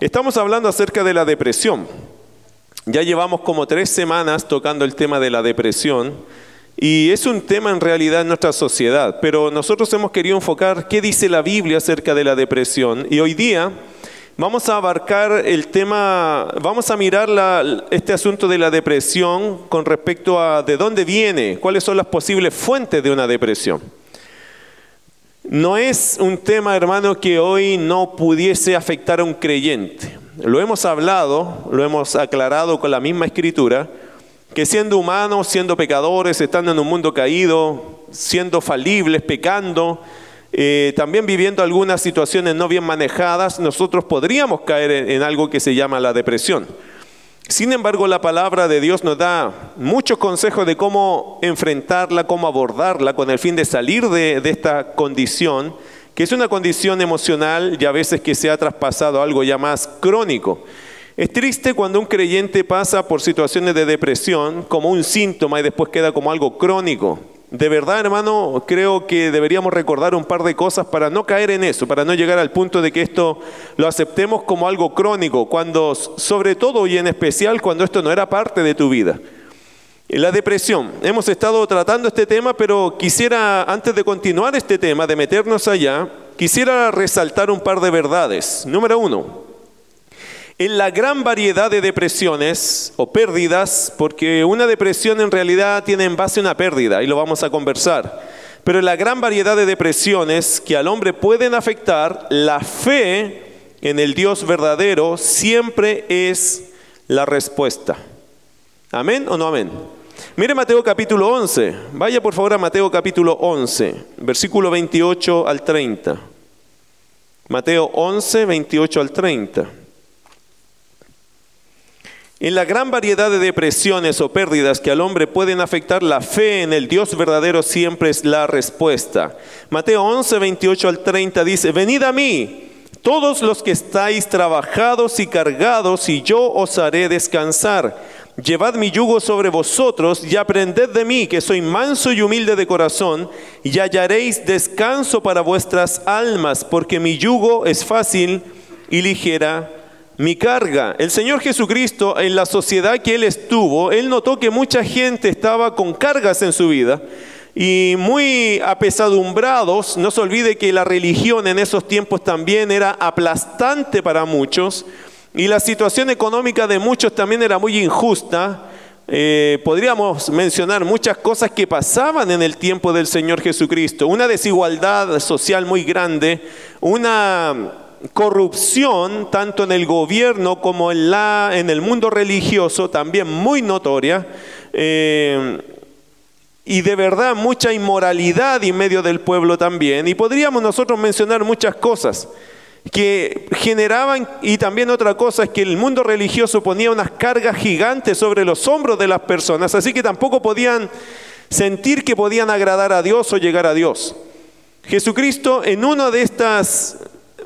Estamos hablando acerca de la depresión. Ya llevamos como tres semanas tocando el tema de la depresión y es un tema en realidad en nuestra sociedad, pero nosotros hemos querido enfocar qué dice la Biblia acerca de la depresión y hoy día vamos a abarcar el tema, vamos a mirar este asunto de la depresión con respecto a de dónde viene, cuáles son las posibles fuentes de una depresión. No es un tema, hermano, que hoy no pudiese afectar a un creyente. Lo hemos hablado, lo hemos aclarado con la misma escritura, que siendo humanos, siendo pecadores, estando en un mundo caído, siendo falibles, pecando, eh, también viviendo algunas situaciones no bien manejadas, nosotros podríamos caer en algo que se llama la depresión. Sin embargo, la palabra de Dios nos da muchos consejos de cómo enfrentarla, cómo abordarla con el fin de salir de, esta condición, que es una condición emocional y a veces que se ha traspasado algo ya más crónico. Es triste cuando un creyente pasa por situaciones de depresión como un síntoma y después queda como algo crónico. De verdad, hermano, creo que deberíamos recordar un par de cosas para no caer en eso, para no llegar al punto de que esto lo aceptemos como algo crónico, cuando, sobre todo y en especial, cuando esto no era parte de tu vida. La depresión. Hemos estado tratando este tema, pero quisiera, antes de continuar este tema, de meternos allá, quisiera resaltar un par de verdades. Número uno, en la gran variedad de depresiones o pérdidas, porque una depresión en realidad tiene en base una pérdida y lo vamos a conversar, pero en la gran variedad de depresiones que al hombre pueden afectar, la fe en el Dios verdadero siempre es la respuesta. ¿Amén o no amén? Mire Mateo capítulo 11. Vaya por favor a Mateo capítulo 11, versículo 28 al 30. Mateo 11, 28 al 30. En la gran variedad de depresiones o pérdidas que al hombre pueden afectar, la fe en el Dios verdadero siempre es la respuesta. Mateo 11, 28 al 30 dice, venid a mí, todos los que estáis trabajados y cargados, y yo os haré descansar. Llevad mi yugo sobre vosotros y aprended de mí, que soy manso y humilde de corazón, y hallaréis descanso para vuestras almas, porque mi yugo es fácil y ligera mi carga. El Señor Jesucristo, en la sociedad que Él estuvo, Él notó que mucha gente estaba con cargas en su vida y muy apesadumbrados. No se olvide que la religión en esos tiempos también era aplastante para muchos y la situación económica de muchos también era muy injusta. Eh, podríamos mencionar muchas cosas que pasaban en el tiempo del Señor Jesucristo. Una desigualdad social muy grande, una corrupción, tanto en el gobierno como en, la, en el mundo religioso, también muy notoria, eh, y de verdad mucha inmoralidad en medio del pueblo también. Y podríamos nosotros mencionar muchas cosas que generaban, y también otra cosa es que el mundo religioso ponía unas cargas gigantes sobre los hombros de las personas, así que tampoco podían sentir que podían agradar a Dios o llegar a Dios. Jesucristo en una de estas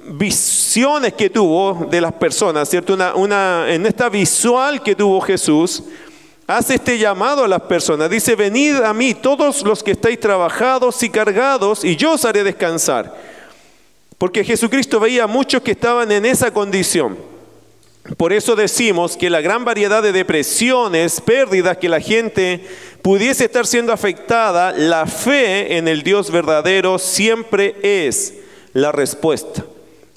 visiones que tuvo de las personas, ¿cierto? Una, en esta visual que tuvo Jesús, hace este llamado a las personas. Dice, venid a mí todos los que estáis trabajados y cargados, y yo os haré descansar. Porque Jesucristo veía a muchos que estaban en esa condición. Por eso decimos que la gran variedad de depresiones, pérdidas que la gente pudiese estar siendo afectada, la fe en el Dios verdadero siempre es la respuesta.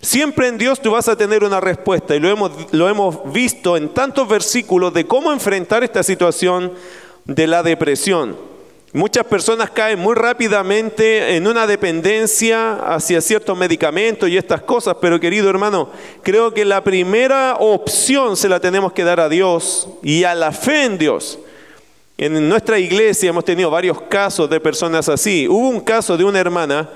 Siempre en Dios tú vas a tener una respuesta y lo hemos, lo hemos visto en tantos versículos de cómo enfrentar esta situación de la depresión. Muchas personas caen muy rápidamente en una dependencia hacia ciertos medicamentos y estas cosas, pero querido hermano, creo que la primera opción se la tenemos que dar a Dios y a la fe en Dios. En nuestra iglesia hemos tenido varios casos de personas así. Hubo un caso de una hermana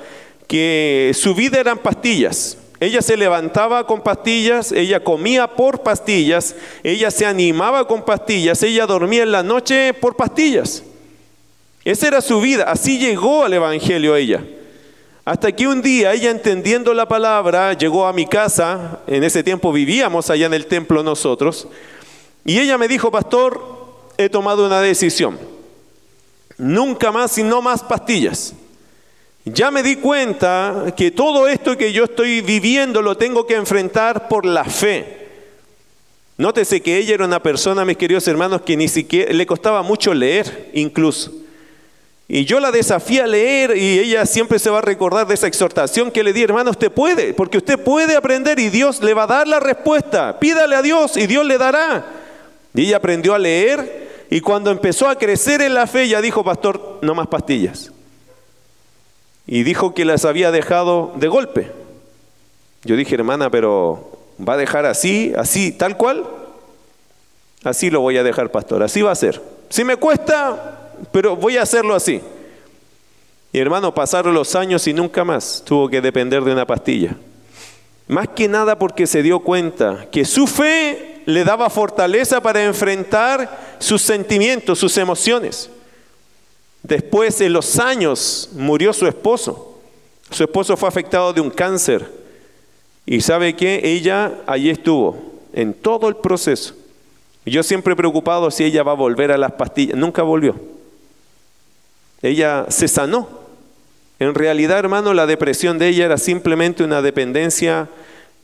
que su vida eran pastillas. Ella se levantaba con pastillas, ella comía por pastillas, ella se animaba con pastillas, ella dormía en la noche por pastillas. Esa era su vida, así llegó al Evangelio ella. Hasta que un día ella entendiendo la palabra llegó a mi casa, en ese tiempo vivíamos allá en el templo nosotros, y ella me dijo, pastor, he tomado una decisión, nunca más y no más pastillas. Ya me di cuenta que todo esto que yo estoy viviendo lo tengo que enfrentar por la fe. Nótese que ella era una persona, mis queridos hermanos, que ni siquiera le costaba mucho leer, incluso. Y yo la desafía a leer y ella siempre se va a recordar de esa exhortación que le di, hermano, usted puede, porque usted puede aprender y Dios le va a dar la respuesta. Pídale a Dios y Dios le dará. Y ella aprendió a leer y cuando empezó a crecer en la fe, ella dijo, pastor, no más pastillas. Y dijo que las había dejado de golpe. Yo dije, hermana, pero ¿va a dejar así, así, tal cual? Así lo voy a dejar, pastor, así va a ser. Si me cuesta, pero voy a hacerlo así. Y hermano, pasaron los años y nunca más tuvo que depender de una pastilla. Más que nada porque se dio cuenta que su fe le daba fortaleza para enfrentar sus sentimientos, sus emociones. Después, en los años, murió su esposo. Su esposo fue afectado de un cáncer. Y sabe que ella allí estuvo, en todo el proceso. Yo siempre preocupado si ella va a volver a las pastillas. Nunca volvió ella se sanó. En realidad, hermano, la depresión de ella era simplemente una dependencia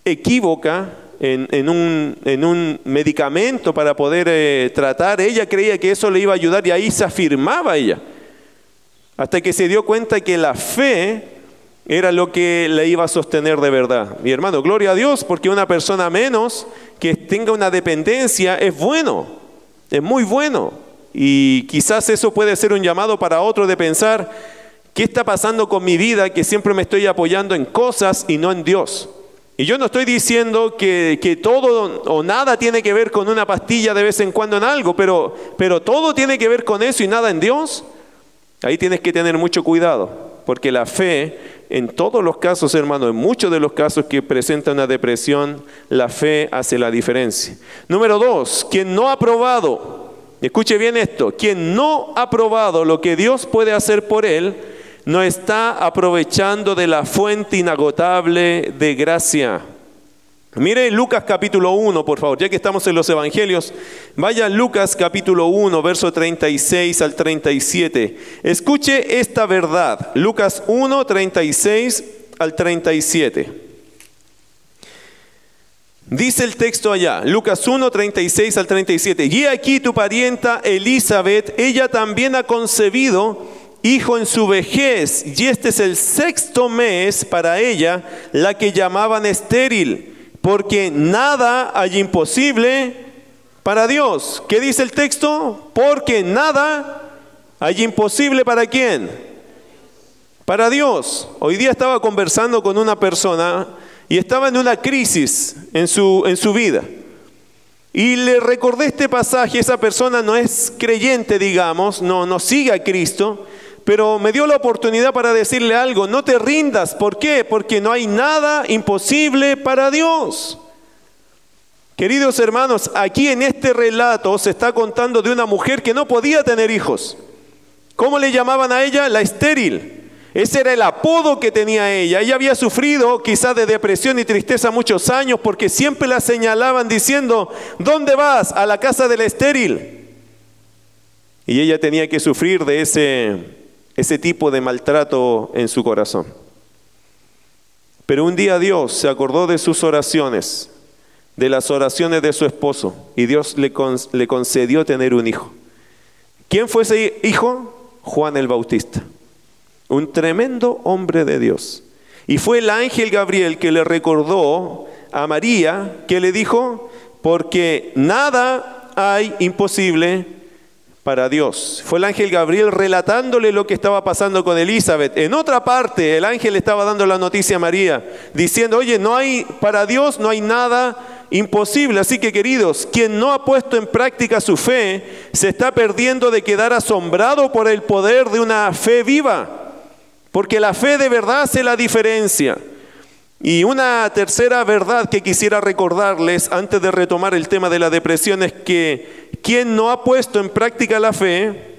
equívoca en, un, medicamento para poder eh, tratar. Ella creía que eso le iba a ayudar y ahí se afirmaba ella. Hasta que se dio cuenta que la fe era lo que le iba a sostener de verdad. Mi hermano, gloria a Dios, porque una persona menos que tenga una dependencia es bueno, es muy bueno. Y quizás eso puede ser un llamado para otro de pensar, ¿qué está pasando con mi vida que siempre me estoy apoyando en cosas y no en Dios? Y yo no estoy diciendo que, que, todo o nada tiene que ver con una pastilla de vez en cuando en algo, pero, pero todo tiene que ver con eso y nada en Dios. Ahí tienes que tener mucho cuidado, porque la fe, en todos los casos, hermano, en muchos de los casos que presenta una depresión, la fe hace la diferencia. Número dos, quien no ha probado Escuche bien esto, quien no ha probado lo que Dios puede hacer por él, no está aprovechando de la fuente inagotable de gracia. Mire Lucas capítulo 1, por favor, ya que estamos en los evangelios, vaya Lucas capítulo 1, verso 36 al 37. Escuche esta verdad, Lucas 1, 36 al 37. Dice el texto allá, Lucas 1, 36 al 37. Y aquí tu parienta Elizabeth, ella también ha concebido hijo en su vejez, y este es el sexto mes para ella, la que llamaban estéril, porque nada hay imposible para Dios. ¿Qué dice el texto? Porque nada hay imposible para quién? Para Dios. Hoy día estaba conversando con una persona y estaba en una crisis en su, en su vida. Y le recordé este pasaje, esa persona no es creyente, digamos, no, no sigue a Cristo, pero me dio la oportunidad para decirle algo, no te rindas, ¿por qué? Porque no hay nada imposible para Dios. Queridos hermanos, aquí en este relato se está contando de una mujer que no podía tener hijos. ¿Cómo le llamaban a ella? La estéril. Ese era el apodo que tenía ella. Ella había sufrido quizás de depresión y tristeza muchos años porque siempre la señalaban diciendo, ¿dónde vas? A la casa del estéril. Y ella tenía que sufrir de ese, ese tipo de maltrato en su corazón. Pero un día Dios se acordó de sus oraciones, de las oraciones de su esposo, y Dios le, concedió tener un hijo. ¿Quién fue ese hijo? Juan el Bautista un tremendo hombre de Dios. Y fue el ángel Gabriel que le recordó a María, que le dijo, porque nada hay imposible para Dios. Fue el ángel Gabriel relatándole lo que estaba pasando con Elizabeth. En otra parte, el ángel estaba dando la noticia a María, diciendo, oye, no hay, para Dios no hay nada imposible. Así que queridos, quien no ha puesto en práctica su fe, se está perdiendo de quedar asombrado por el poder de una fe viva. Porque la fe de verdad hace la diferencia. Y una tercera verdad que quisiera recordarles antes de retomar el tema de la depresión es que quien no ha puesto en práctica la fe,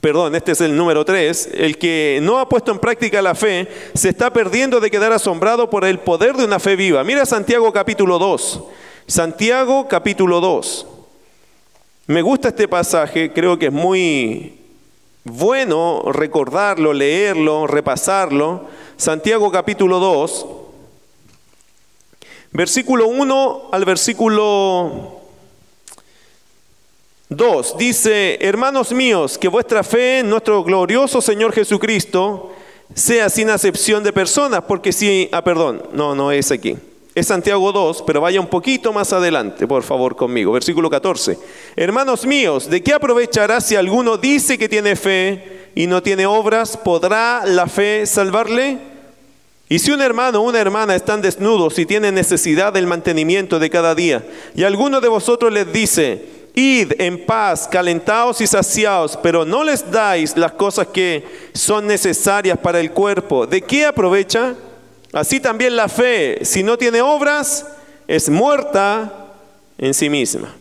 perdón, este es el número tres, el que no ha puesto en práctica la fe se está perdiendo de quedar asombrado por el poder de una fe viva. Mira Santiago capítulo 2. Santiago capítulo 2. Me gusta este pasaje, creo que es muy bueno recordarlo, leerlo, repasarlo. Santiago capítulo 2, versículo 1 al versículo Dos, dice, hermanos míos, que vuestra fe en nuestro glorioso Señor Jesucristo sea sin acepción de personas, porque si, ah, perdón, no, no es aquí. Es Santiago 2, pero vaya un poquito más adelante, por favor, conmigo. Versículo 14. Hermanos míos, ¿de qué aprovechará si alguno dice que tiene fe y no tiene obras? ¿Podrá la fe salvarle? Y si un hermano o una hermana están desnudos y tienen necesidad del mantenimiento de cada día, y alguno de vosotros les dice, id en paz, calentaos y saciaos, pero no les dais las cosas que son necesarias para el cuerpo, ¿de qué aprovecha? Así también la fe, si no tiene obras, es muerta en sí misma.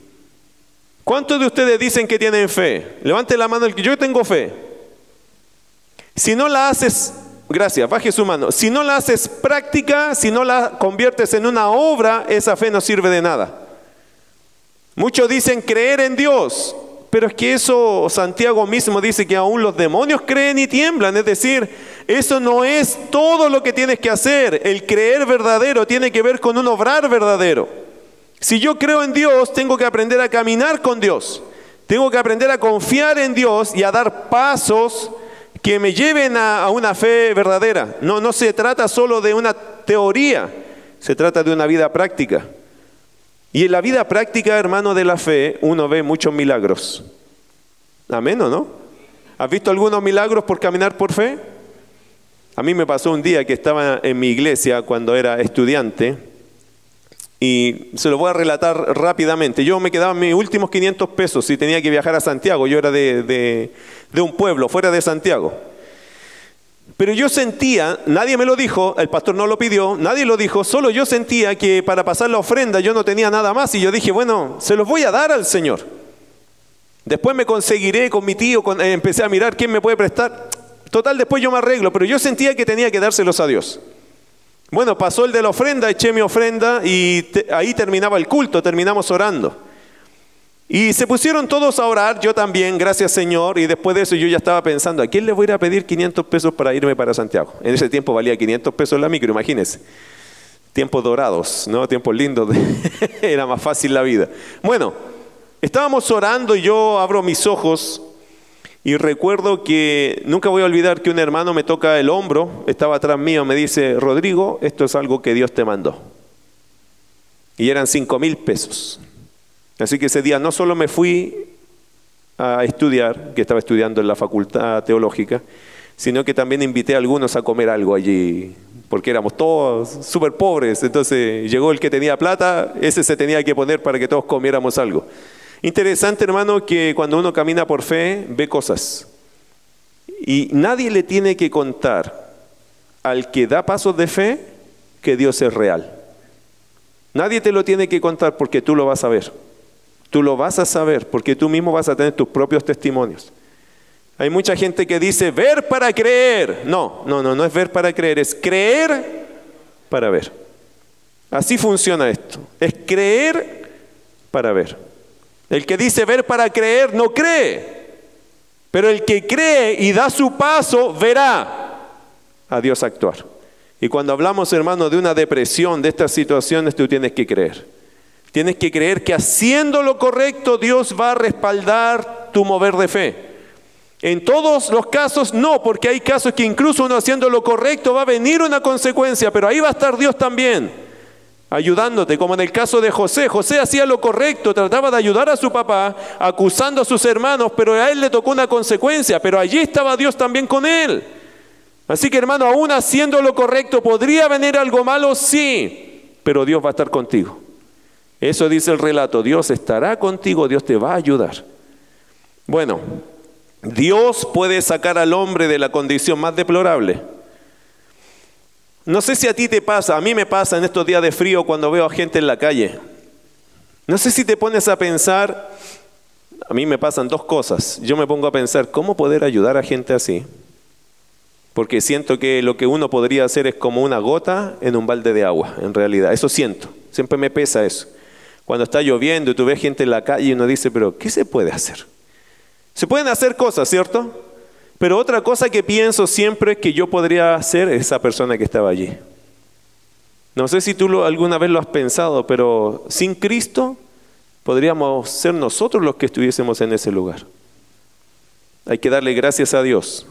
¿Cuántos de ustedes dicen que tienen fe? Levante la mano el que yo tengo fe. Si no la haces, gracias, baje su mano. Si no la haces práctica, si no la conviertes en una obra, esa fe no sirve de nada. Muchos dicen creer en Dios, pero es que eso Santiago mismo dice que aún los demonios creen y tiemblan. Es decir, eso no es todo lo que tienes que hacer. El creer verdadero tiene que ver con un obrar verdadero. Si yo creo en Dios, tengo que aprender a caminar con Dios. Tengo que aprender a confiar en Dios y a dar pasos que me lleven a, una fe verdadera. No, no se trata solo de una teoría, se trata de una vida práctica. Y en la vida práctica, hermano de la fe, uno ve muchos milagros. Amén no? ¿Has visto algunos milagros por caminar por fe? A mí me pasó un día que estaba en mi iglesia cuando era estudiante y se lo voy a relatar rápidamente. Yo me quedaba mis últimos 500 pesos y tenía que viajar a Santiago. Yo era de un pueblo fuera de Santiago. Pero yo sentía, nadie me lo dijo, el pastor no lo pidió, nadie lo dijo, solo yo sentía que para pasar la ofrenda yo no tenía nada más y yo dije, bueno, se los voy a dar al Señor. Después me conseguiré con mi tío, eh, empecé a mirar quién me puede prestar. Total, después yo me arreglo, pero yo sentía que tenía que dárselos a Dios. Bueno, pasó el de la ofrenda, eché mi ofrenda y ahí terminaba el culto, terminamos orando. Y se pusieron todos a orar, yo también, gracias Señor, y después de eso yo ya estaba pensando, ¿a quién le voy a a pedir 500 pesos para irme para Santiago? En ese tiempo valía 500 pesos la micro, imagínense. Tiempos dorados, ¿no? Tiempos lindos, era más fácil la vida. Bueno, estábamos orando y yo abro mis ojos y recuerdo que nunca voy a olvidar que un hermano me toca el hombro, estaba atrás mío, me dice, Rodrigo, esto es algo que Dios te mandó. Y eran 5 mil pesos. Así que ese día no solo me fui a estudiar, que estaba estudiando en la facultad teológica, sino que también invité a algunos a comer algo allí, porque éramos todos súper pobres. Entonces llegó el que tenía plata, ese se tenía que poner para que todos comiéramos algo. Interesante, hermano, que cuando uno camina por fe, ve cosas. Y nadie le tiene que contar al que da pasos de fe que Dios es real. Nadie te lo tiene que contar porque tú lo vas a ver. Tú lo vas a saber porque tú mismo vas a tener tus propios testimonios. Hay mucha gente que dice ver para creer. No, no, no, no es ver para creer, es creer para ver. Así funciona esto. Es creer para ver. El que dice ver para creer no cree. Pero el que cree y da su paso verá a Dios actuar. Y cuando hablamos, hermano, de una depresión, de estas situaciones, tú tienes que creer. Tienes que creer que haciendo lo correcto Dios va a respaldar tu mover de fe. En todos los casos no, porque hay casos que incluso uno haciendo lo correcto va a venir una consecuencia, pero ahí va a estar Dios también, ayudándote, como en el caso de José. José hacía lo correcto, trataba de ayudar a su papá, acusando a sus hermanos, pero a él le tocó una consecuencia, pero allí estaba Dios también con él. Así que hermano, aún haciendo lo correcto, ¿podría venir algo malo? Sí, pero Dios va a estar contigo. Eso dice el relato, Dios estará contigo, Dios te va a ayudar. Bueno, Dios puede sacar al hombre de la condición más deplorable. No sé si a ti te pasa, a mí me pasa en estos días de frío cuando veo a gente en la calle. No sé si te pones a pensar, a mí me pasan dos cosas. Yo me pongo a pensar, ¿cómo poder ayudar a gente así? Porque siento que lo que uno podría hacer es como una gota en un balde de agua, en realidad. Eso siento, siempre me pesa eso. Cuando está lloviendo y tú ves gente en la calle y uno dice, pero ¿qué se puede hacer? Se pueden hacer cosas, ¿cierto? Pero otra cosa que pienso siempre es que yo podría ser esa persona que estaba allí. No sé si tú alguna vez lo has pensado, pero sin Cristo podríamos ser nosotros los que estuviésemos en ese lugar. Hay que darle gracias a Dios,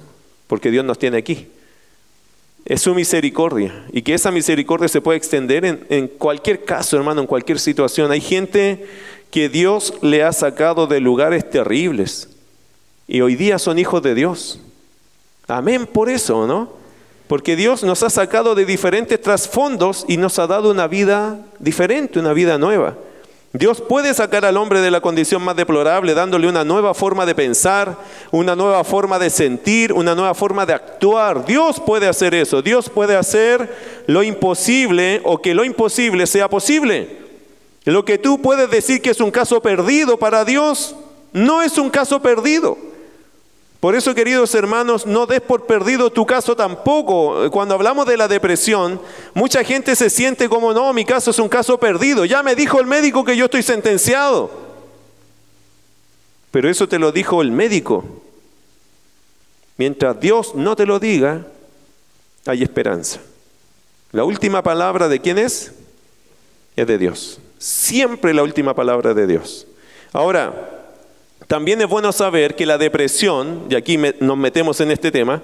porque Dios nos tiene aquí. Es su misericordia y que esa misericordia se puede extender en, en, cualquier caso, hermano, en cualquier situación. Hay gente que Dios le ha sacado de lugares terribles y hoy día son hijos de Dios. Amén por eso, ¿no? Porque Dios nos ha sacado de diferentes trasfondos y nos ha dado una vida diferente, una vida nueva. Dios puede sacar al hombre de la condición más deplorable dándole una nueva forma de pensar, una nueva forma de sentir, una nueva forma de actuar. Dios puede hacer eso. Dios puede hacer lo imposible o que lo imposible sea posible. Lo que tú puedes decir que es un caso perdido para Dios, no es un caso perdido. Por eso, queridos hermanos, no des por perdido tu caso tampoco. Cuando hablamos de la depresión, mucha gente se siente como, no, mi caso es un caso perdido. Ya me dijo el médico que yo estoy sentenciado. Pero eso te lo dijo el médico. Mientras Dios no te lo diga, hay esperanza. La última palabra de quién es? Es de Dios. Siempre la última palabra de Dios. Ahora, también es bueno saber que la depresión, y aquí nos metemos en este tema,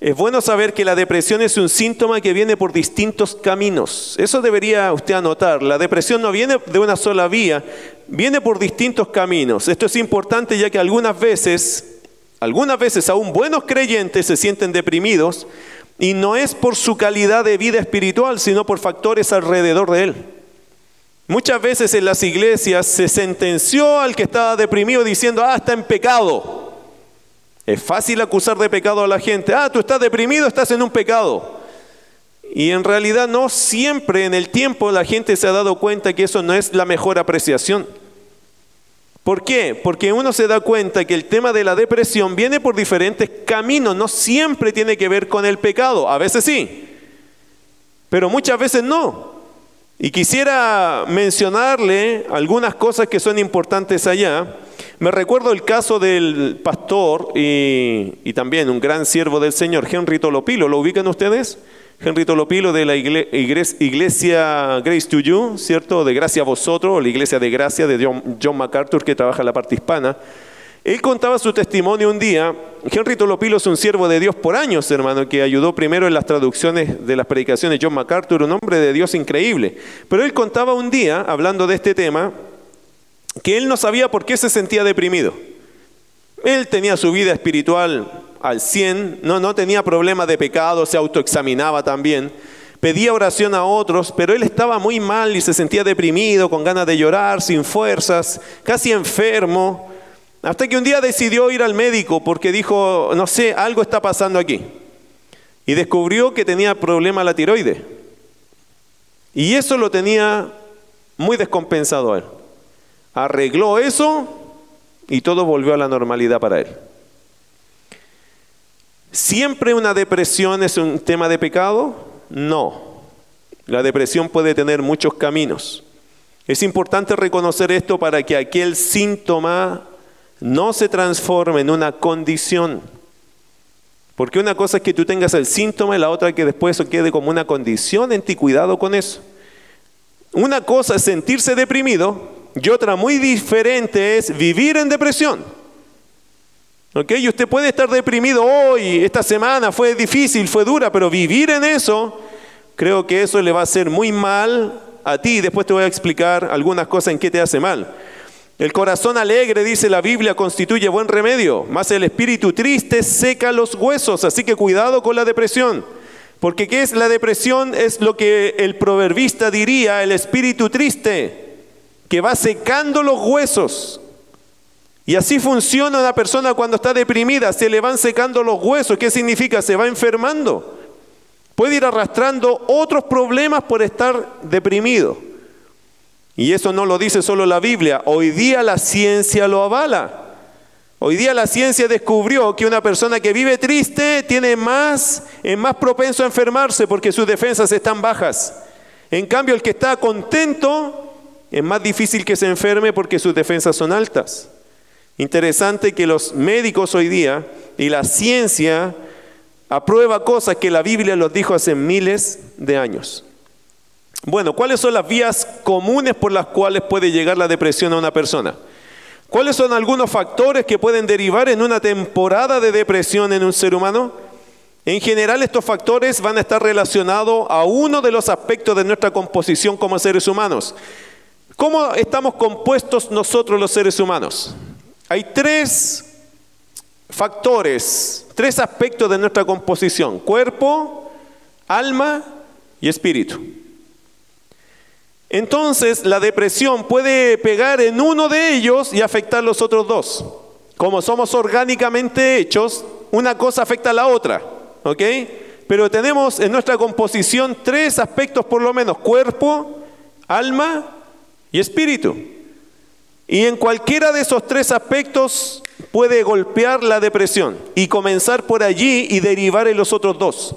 es bueno saber que la depresión es un síntoma que viene por distintos caminos. Eso debería usted anotar. La depresión no viene de una sola vía, viene por distintos caminos. Esto es importante ya que algunas veces, algunas veces aún buenos creyentes se sienten deprimidos y no es por su calidad de vida espiritual, sino por factores alrededor de él. Muchas veces en las iglesias se sentenció al que estaba deprimido diciendo, ah, está en pecado. Es fácil acusar de pecado a la gente, ah, tú estás deprimido, estás en un pecado. Y en realidad no siempre en el tiempo la gente se ha dado cuenta que eso no es la mejor apreciación. ¿Por qué? Porque uno se da cuenta que el tema de la depresión viene por diferentes caminos, no siempre tiene que ver con el pecado, a veces sí, pero muchas veces no. Y quisiera mencionarle algunas cosas que son importantes allá. Me recuerdo el caso del pastor y, también un gran siervo del Señor, Henry Tolopilo. ¿Lo ubican ustedes? Henry Tolopilo de la iglesia Grace to You, ¿cierto? De Gracia a Vosotros, la iglesia de Gracia de John MacArthur que trabaja en la parte hispana. Él contaba su testimonio un día. Henry Tolopilo es un siervo de Dios por años, hermano, que ayudó primero en las traducciones de las predicaciones de John MacArthur, un hombre de Dios increíble. Pero él contaba un día, hablando de este tema, que él no sabía por qué se sentía deprimido. Él tenía su vida espiritual al 100, no, no tenía problemas de pecado, se autoexaminaba también. Pedía oración a otros, pero él estaba muy mal y se sentía deprimido, con ganas de llorar, sin fuerzas, casi enfermo. Hasta que un día decidió ir al médico porque dijo, no sé, algo está pasando aquí. Y descubrió que tenía problema la tiroide. Y eso lo tenía muy descompensado a él. Arregló eso y todo volvió a la normalidad para él. ¿Siempre una depresión es un tema de pecado? No. La depresión puede tener muchos caminos. Es importante reconocer esto para que aquel síntoma no se transforme en una condición. Porque una cosa es que tú tengas el síntoma y la otra que después eso quede como una condición en ti. Cuidado con eso. Una cosa es sentirse deprimido y otra muy diferente es vivir en depresión. ¿Ok? Y usted puede estar deprimido hoy, esta semana fue difícil, fue dura, pero vivir en eso, creo que eso le va a hacer muy mal a ti. Después te voy a explicar algunas cosas en qué te hace mal. El corazón alegre, dice la Biblia, constituye buen remedio, más el espíritu triste seca los huesos, así que cuidado con la depresión. Porque ¿qué es la depresión? Es lo que el proverbista diría, el espíritu triste, que va secando los huesos. Y así funciona una persona cuando está deprimida, se le van secando los huesos. ¿Qué significa? Se va enfermando. Puede ir arrastrando otros problemas por estar deprimido. Y eso no lo dice solo la Biblia, hoy día la ciencia lo avala. Hoy día la ciencia descubrió que una persona que vive triste tiene más, es más propenso a enfermarse porque sus defensas están bajas. En cambio, el que está contento es más difícil que se enferme porque sus defensas son altas. Interesante que los médicos hoy día y la ciencia aprueba cosas que la Biblia los dijo hace miles de años. Bueno, ¿cuáles son las vías comunes por las cuales puede llegar la depresión a una persona? ¿Cuáles son algunos factores que pueden derivar en una temporada de depresión en un ser humano? En general estos factores van a estar relacionados a uno de los aspectos de nuestra composición como seres humanos. ¿Cómo estamos compuestos nosotros los seres humanos? Hay tres factores, tres aspectos de nuestra composición, cuerpo, alma y espíritu. Entonces la depresión puede pegar en uno de ellos y afectar los otros dos. Como somos orgánicamente hechos, una cosa afecta a la otra, ¿ok? Pero tenemos en nuestra composición tres aspectos por lo menos, cuerpo, alma y espíritu. Y en cualquiera de esos tres aspectos puede golpear la depresión y comenzar por allí y derivar en los otros dos.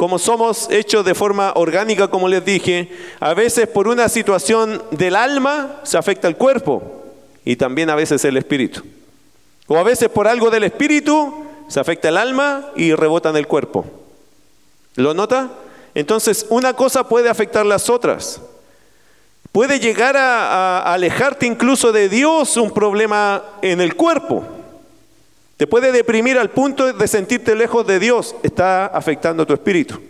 Como somos hechos de forma orgánica, como les dije, a veces por una situación del alma se afecta el cuerpo y también a veces el espíritu. O a veces por algo del espíritu se afecta el alma y rebota en el cuerpo. ¿Lo nota? Entonces, una cosa puede afectar las otras. Puede llegar a, a, alejarte incluso de Dios un problema en el cuerpo. Te puede deprimir al punto de sentirte lejos de Dios. Está afectando tu espíritu.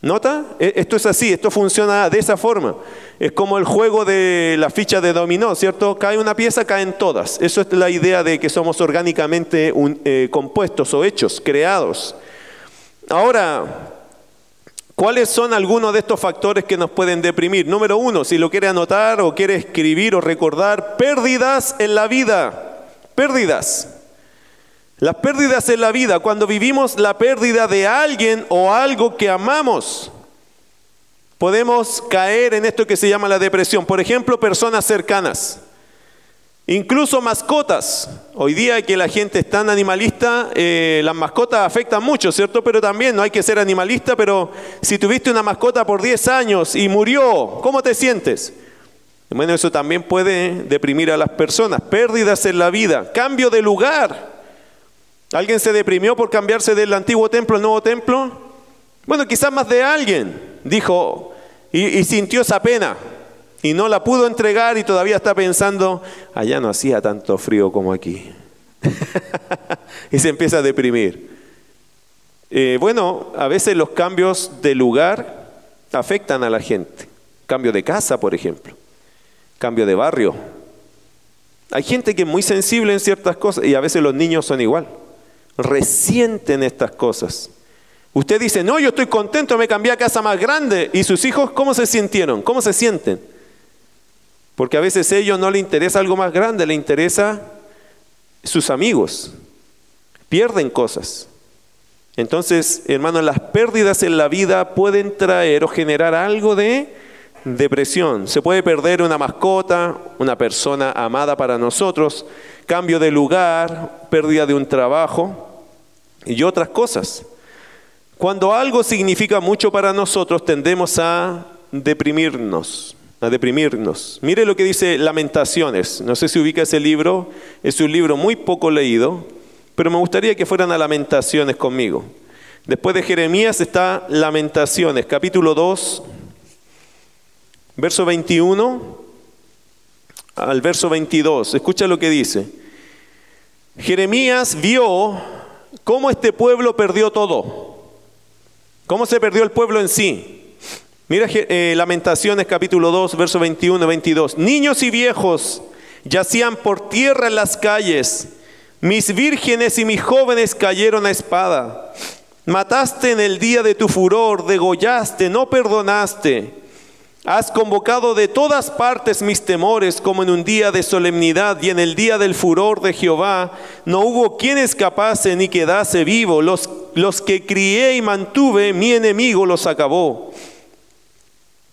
¿Nota? E, esto es así, esto funciona de esa forma. Es como el juego de la ficha de dominó, ¿cierto? Cae una pieza, caen todas. Eso es la idea de que somos orgánicamente eh, compuestos o hechos, creados. Ahora, ¿cuáles son algunos de estos factores que nos pueden deprimir? Número uno, si lo quiere anotar o quiere escribir o recordar, pérdidas en la vida. Pérdidas. Las pérdidas en la vida, cuando vivimos la pérdida de alguien o algo que amamos, podemos caer en esto que se llama la depresión. Por ejemplo, personas cercanas, incluso mascotas. Hoy día que la gente es tan animalista, eh, las mascotas afectan mucho, ¿cierto? Pero también no hay que ser animalista, pero si tuviste una mascota por 10 años y murió, ¿cómo te sientes? Bueno, eso también puede deprimir a las personas. Pérdidas en la vida, cambio de lugar. ¿Alguien se deprimió por cambiarse del antiguo templo al nuevo templo? Bueno, quizás más de alguien dijo y, sintió esa pena y no la pudo entregar y todavía está pensando, allá no hacía tanto frío como aquí. y se empieza a deprimir. Eh, bueno, a veces los cambios de lugar afectan a la gente. Cambio de casa, por ejemplo. Cambio de barrio. Hay gente que es muy sensible en ciertas cosas y a veces los niños son igual resienten estas cosas. Usted dice, no, yo estoy contento, me cambié a casa más grande. ¿Y sus hijos cómo se sintieron? ¿Cómo se sienten? Porque a veces a ellos no les interesa algo más grande, le interesa sus amigos. Pierden cosas. Entonces, hermanos, las pérdidas en la vida pueden traer o generar algo de depresión. Se puede perder una mascota, una persona amada para nosotros, cambio de lugar, pérdida de un trabajo y otras cosas. Cuando algo significa mucho para nosotros, tendemos a deprimirnos, a deprimirnos. Mire lo que dice Lamentaciones. No sé si ubica ese libro, es un libro muy poco leído, pero me gustaría que fueran a Lamentaciones conmigo. Después de Jeremías está Lamentaciones, capítulo 2, verso 21 al verso 22. Escucha lo que dice. Jeremías vio cómo este pueblo perdió todo. ¿Cómo se perdió el pueblo en sí? Mira eh, Lamentaciones capítulo 2, verso 21 y 22. Niños y viejos yacían por tierra en las calles. Mis vírgenes y mis jóvenes cayeron a espada. Mataste en el día de tu furor, degollaste, no perdonaste. Has convocado de todas partes mis temores como en un día de solemnidad y en el día del furor de Jehová. No hubo quien escapase ni quedase vivo. Los, los que crié y mantuve, mi enemigo los acabó.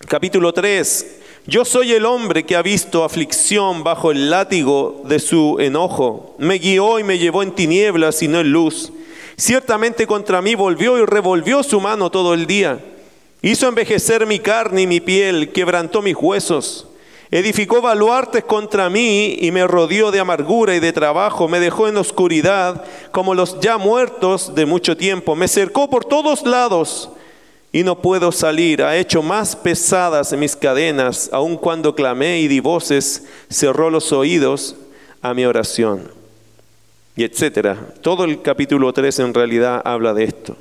Capítulo 3. Yo soy el hombre que ha visto aflicción bajo el látigo de su enojo. Me guió y me llevó en tinieblas y no en luz. Ciertamente contra mí volvió y revolvió su mano todo el día. Hizo envejecer mi carne y mi piel, quebrantó mis huesos. Edificó baluartes contra mí y me rodeó de amargura y de trabajo. Me dejó en oscuridad como los ya muertos de mucho tiempo. Me cercó por todos lados y no puedo salir. Ha hecho más pesadas mis cadenas, aun cuando clamé y di voces, cerró los oídos a mi oración. Y etcétera. Todo el capítulo 3 en realidad habla de esto.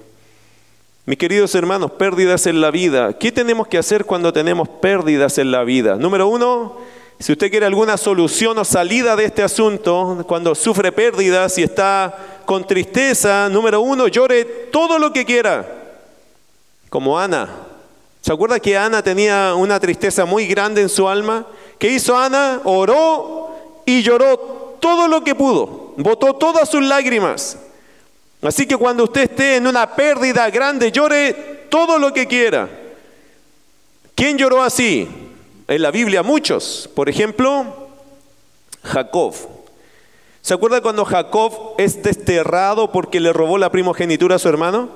Mis queridos hermanos, pérdidas en la vida. ¿Qué tenemos que hacer cuando tenemos pérdidas en la vida? Número uno, si usted quiere alguna solución o salida de este asunto, cuando sufre pérdidas y está con tristeza, número uno, llore todo lo que quiera, como Ana. ¿Se acuerda que Ana tenía una tristeza muy grande en su alma? ¿Qué hizo Ana? Oró y lloró todo lo que pudo, botó todas sus lágrimas. Así que cuando usted esté en una pérdida grande, llore todo lo que quiera. ¿Quién lloró así? En la Biblia muchos. Por ejemplo, Jacob. ¿Se acuerda cuando Jacob es desterrado porque le robó la primogenitura a su hermano?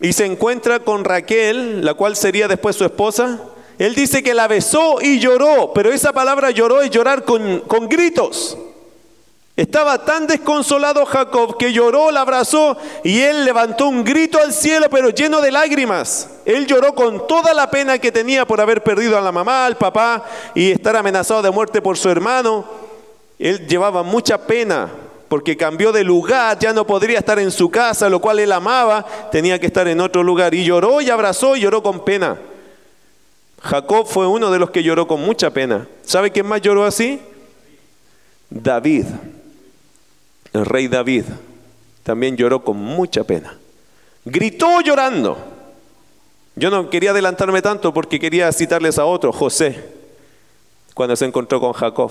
Y se encuentra con Raquel, la cual sería después su esposa. Él dice que la besó y lloró, pero esa palabra lloró es llorar con, con gritos. Estaba tan desconsolado Jacob que lloró, la abrazó y él levantó un grito al cielo, pero lleno de lágrimas. Él lloró con toda la pena que tenía por haber perdido a la mamá, al papá y estar amenazado de muerte por su hermano. Él llevaba mucha pena porque cambió de lugar, ya no podría estar en su casa, lo cual él amaba, tenía que estar en otro lugar. Y lloró y abrazó y lloró con pena. Jacob fue uno de los que lloró con mucha pena. ¿Sabe quién más lloró así? David. El rey David también lloró con mucha pena. Gritó llorando. Yo no quería adelantarme tanto porque quería citarles a otro, José, cuando se encontró con Jacob.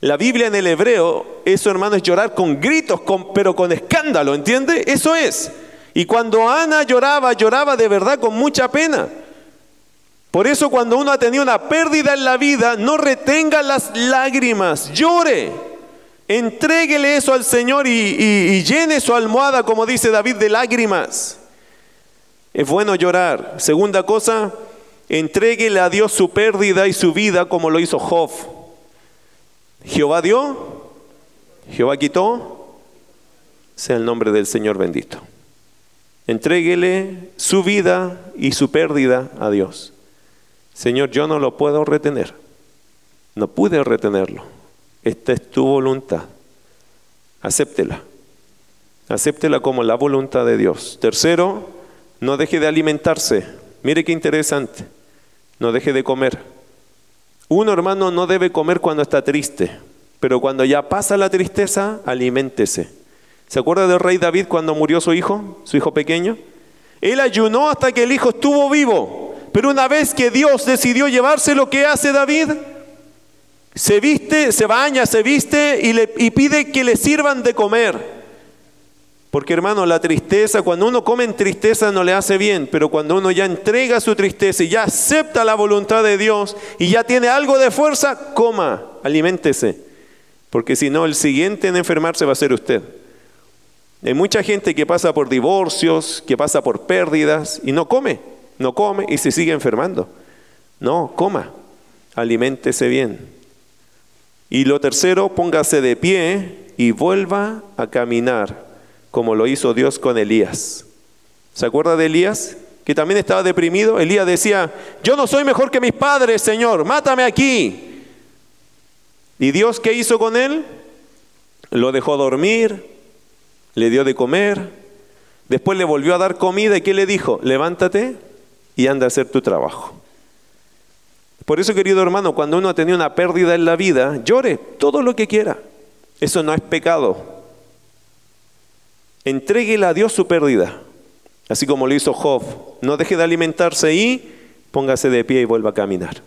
La Biblia en el hebreo, eso hermano es llorar con gritos, pero con escándalo, ¿entiende? Eso es. Y cuando Ana lloraba, lloraba de verdad con mucha pena. Por eso cuando uno ha tenido una pérdida en la vida, no retenga las lágrimas, llore. Entréguele eso al Señor y, llene su almohada, como dice David, de lágrimas. Es bueno llorar. Segunda cosa, entréguele a Dios su pérdida y su vida como lo hizo Job. Jehová dio, Jehová quitó, sea el nombre del Señor bendito. Entréguele su vida y su pérdida a Dios. Señor, yo no lo puedo retener. No pude retenerlo. Esta es tu voluntad. Acéptela. Acéptela como la voluntad de Dios. Tercero, no deje de alimentarse. Mire qué interesante. No deje de comer. Uno hermano no debe comer cuando está triste, pero cuando ya pasa la tristeza, aliméntese. ¿Se acuerda del rey David cuando murió su hijo, su hijo pequeño? Él ayunó hasta que el hijo estuvo vivo, pero una vez que Dios decidió llevarse lo que hace David, se viste, se baña, se viste y, le, pide que le sirvan de comer. Porque hermano, la tristeza, cuando uno come en tristeza no le hace bien, pero cuando uno ya entrega su tristeza y ya acepta la voluntad de Dios y ya tiene algo de fuerza, coma, aliméntese. Porque si no, el siguiente en enfermarse va a ser usted. Hay mucha gente que pasa por divorcios, que pasa por pérdidas y no come, no come y se sigue enfermando. No, coma, aliméntese bien. Y lo tercero, póngase de pie y vuelva a caminar, como lo hizo Dios con Elías. ¿Se acuerda de Elías? Que también estaba deprimido. Elías decía, yo no soy mejor que mis padres, Señor, mátame aquí. ¿Y Dios qué hizo con él? Lo dejó dormir, le dio de comer, después le volvió a dar comida y ¿qué le dijo? Levántate y anda a hacer tu trabajo. Por eso, querido hermano, cuando uno ha tenido una pérdida en la vida, llore todo lo que quiera. Eso no es pecado. Entréguele a Dios su pérdida, así como lo hizo Job. No deje de alimentarse y póngase de pie y vuelva a caminar.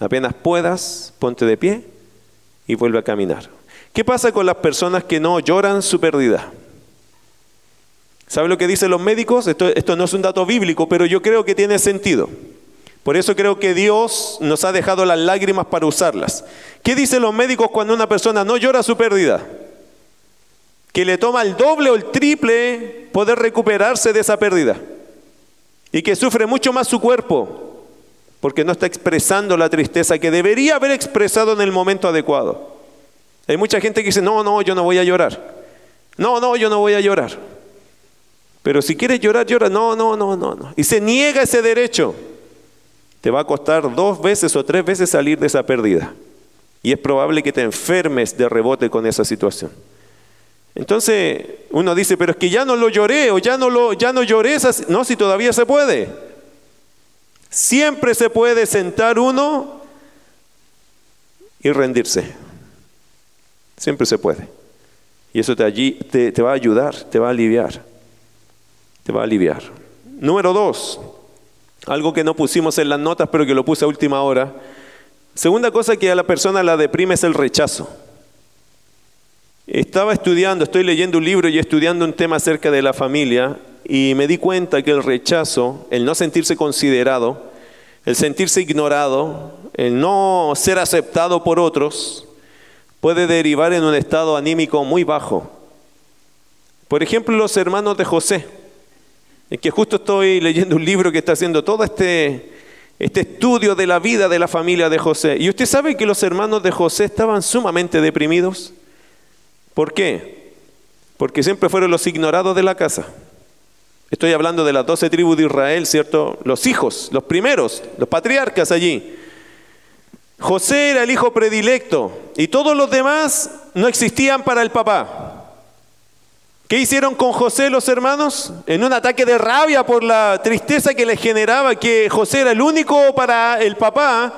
Apenas puedas, ponte de pie y vuelve a caminar. ¿Qué pasa con las personas que no lloran su pérdida? ¿Sabe lo que dicen los médicos? Esto no es un dato bíblico, pero yo creo que tiene sentido. Por eso creo que Dios nos ha dejado las lágrimas para usarlas. ¿Qué dicen los médicos cuando una persona no llora su pérdida? Que le toma el doble o el triple poder recuperarse de esa pérdida. Y que sufre mucho más su cuerpo porque no está expresando la tristeza que debería haber expresado en el momento adecuado. Hay mucha gente que dice, no, no, yo no voy a llorar. No, no, yo no voy a llorar. Pero si quieres llorar, llora. No, no, no, no, no. Y se niega ese derecho. Te va a costar dos veces o tres veces salir de esa pérdida. Y es probable que te enfermes de rebote con esa situación. Entonces uno dice, pero es que ya no lo lloré o ya no, lo, ya no lloré. No, si todavía se puede. Siempre se puede sentar uno y rendirse. Siempre se puede. Y eso te, allí, te, te va a ayudar, te va a aliviar. Te va a aliviar. Número dos, algo que no pusimos en las notas, pero que lo puse a última hora. Segunda cosa que a la persona la deprime es el rechazo. Estaba estudiando, estoy leyendo un libro y estudiando un tema acerca de la familia y me di cuenta que el rechazo, el no sentirse considerado, el sentirse ignorado, el no ser aceptado por otros, puede derivar en un estado anímico muy bajo. Por ejemplo, los hermanos de José, en que justo estoy leyendo un libro que está haciendo todo este, este estudio de la vida de la familia de José. Y usted sabe que los hermanos de José estaban sumamente deprimidos. ¿Por qué? Porque siempre fueron los ignorados de la casa. Estoy hablando de las doce tribus de Israel, ¿cierto? Los hijos, los primeros, los patriarcas allí. José era el hijo predilecto y todos los demás no existían para el papá. ¿Qué hicieron con José los hermanos? En un ataque de rabia por la tristeza que les generaba que José era el único para el papá,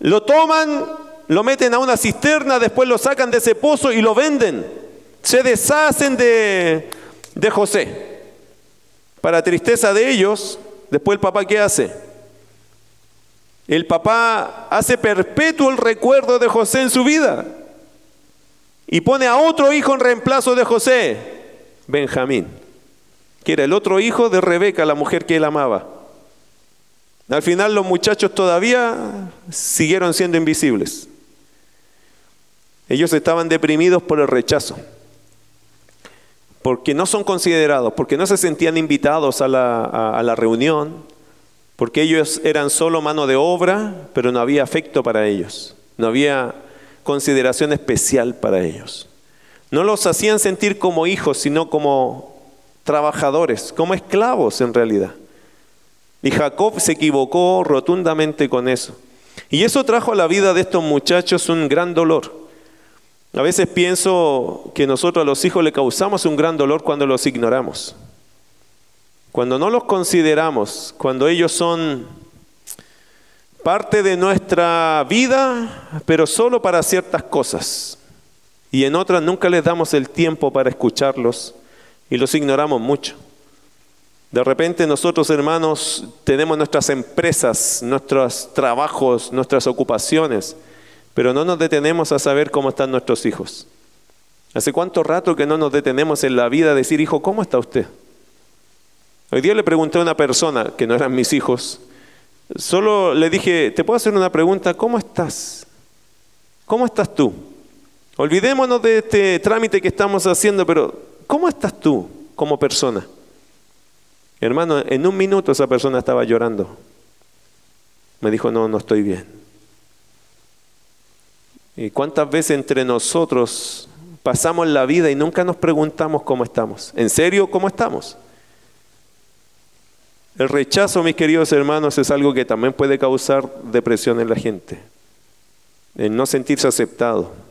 lo toman, lo meten a una cisterna, después lo sacan de ese pozo y lo venden. Se deshacen de, de José. Para tristeza de ellos, después el papá ¿qué hace? El papá hace perpetuo el recuerdo de José en su vida y pone a otro hijo en reemplazo de José, Benjamín, que era el otro hijo de Rebeca, la mujer que él amaba. Al final los muchachos todavía siguieron siendo invisibles. Ellos estaban deprimidos por el rechazo porque no son considerados, porque no se sentían invitados a la, reunión, porque ellos eran solo mano de obra, pero no había afecto para ellos, no había consideración especial para ellos. No los hacían sentir como hijos, sino como trabajadores, como esclavos en realidad. Y Jacob se equivocó rotundamente con eso. Y eso trajo a la vida de estos muchachos un gran dolor. A veces pienso que nosotros a los hijos le causamos un gran dolor cuando los ignoramos. Cuando no los consideramos, cuando ellos son parte de nuestra vida, pero solo para ciertas cosas. Y en otras nunca les damos el tiempo para escucharlos y los ignoramos mucho. De repente nosotros, hermanos, tenemos nuestras empresas, nuestros trabajos, nuestras ocupaciones pero no nos detenemos a saber cómo están nuestros hijos. ¿Hace cuánto rato que no nos detenemos en la vida a decir, hijo, ¿cómo está usted? Hoy día le pregunté a una persona, que no eran mis hijos, solo le dije, ¿te puedo hacer una pregunta? ¿Cómo estás? ¿Cómo estás tú? Olvidémonos de este trámite que estamos haciendo, pero ¿cómo estás tú como persona? Hermano, en un minuto esa persona estaba llorando. Me dijo, no, no estoy bien. ¿Y cuántas veces entre nosotros pasamos la vida y nunca nos preguntamos cómo estamos? ¿En serio cómo estamos? El rechazo, mis queridos hermanos, es algo que también puede causar depresión en la gente. El no sentirse aceptado.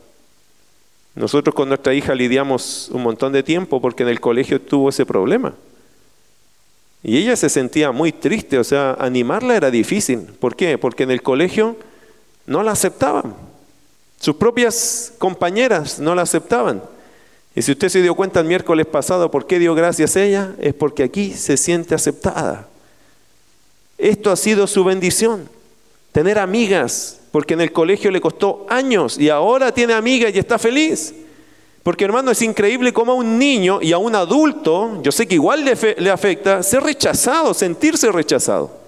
Nosotros con nuestra hija lidiamos un montón de tiempo porque en el colegio tuvo ese problema. Y ella se sentía muy triste, o sea, animarla era difícil. ¿Por qué? Porque en el colegio no la aceptaban. Sus propias compañeras no la aceptaban. Y si usted se dio cuenta el miércoles pasado por qué dio gracias a ella, es porque aquí se siente aceptada. Esto ha sido su bendición. Tener amigas, porque en el colegio le costó años y ahora tiene amigas y está feliz. Porque hermano, es increíble cómo a un niño y a un adulto, yo sé que igual le, le afecta, ser rechazado, sentirse rechazado.